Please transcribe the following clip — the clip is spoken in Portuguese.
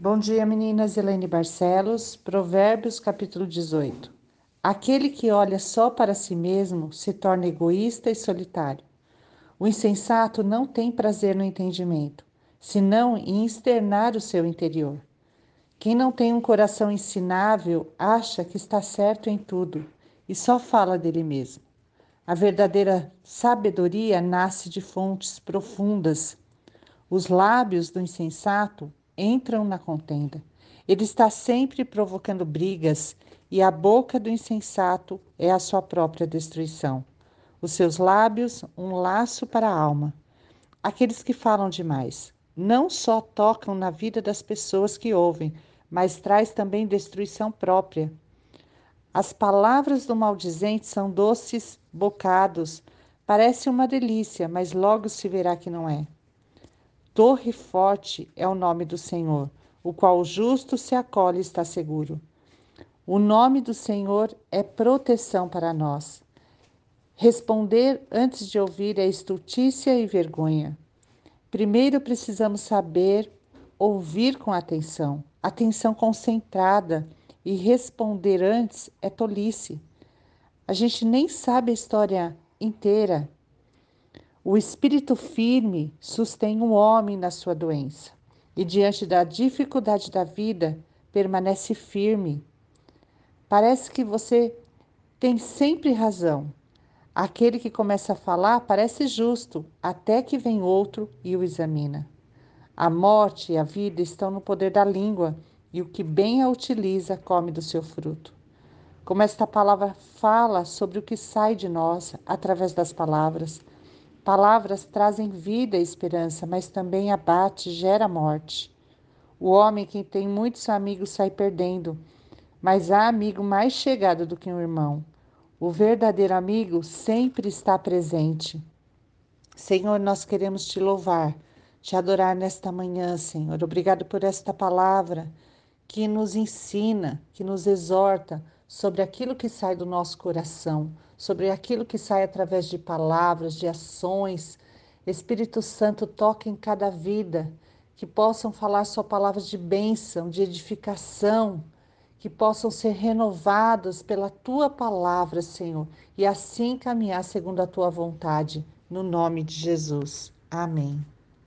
Bom dia, meninas. Helene Barcelos, Provérbios, capítulo 18. Aquele que olha só para si mesmo se torna egoísta e solitário. O insensato não tem prazer no entendimento, senão em externar o seu interior. Quem não tem um coração ensinável acha que está certo em tudo e só fala dele mesmo. A verdadeira sabedoria nasce de fontes profundas. Os lábios do insensato entram na contenda. Ele está sempre provocando brigas e a boca do insensato é a sua própria destruição. Os seus lábios, um laço para a alma. Aqueles que falam demais não só tocam na vida das pessoas que ouvem, mas traz também destruição própria. As palavras do maldizente são doces bocados, parece uma delícia, mas logo se verá que não é. Torre forte é o nome do Senhor, o qual o justo se acolhe e está seguro. O nome do Senhor é proteção para nós. Responder antes de ouvir é estultícia e vergonha. Primeiro precisamos saber ouvir com atenção, atenção concentrada, e responder antes é tolice. A gente nem sabe a história inteira o espírito firme sustém o homem na sua doença e, diante da dificuldade da vida, permanece firme. Parece que você tem sempre razão. Aquele que começa a falar parece justo, até que vem outro e o examina. A morte e a vida estão no poder da língua, e o que bem a utiliza come do seu fruto. Como esta palavra fala sobre o que sai de nós através das palavras, Palavras trazem vida e esperança, mas também abate, gera morte. O homem que tem muitos amigos sai perdendo, mas há amigo mais chegado do que um irmão. O verdadeiro amigo sempre está presente. Senhor, nós queremos te louvar, te adorar nesta manhã, Senhor. Obrigado por esta palavra que nos ensina, que nos exorta sobre aquilo que sai do nosso coração, sobre aquilo que sai através de palavras, de ações. Espírito Santo, toque em cada vida, que possam falar só palavras de bênção, de edificação, que possam ser renovados pela tua palavra, Senhor, e assim caminhar segundo a tua vontade, no nome de Jesus. Amém.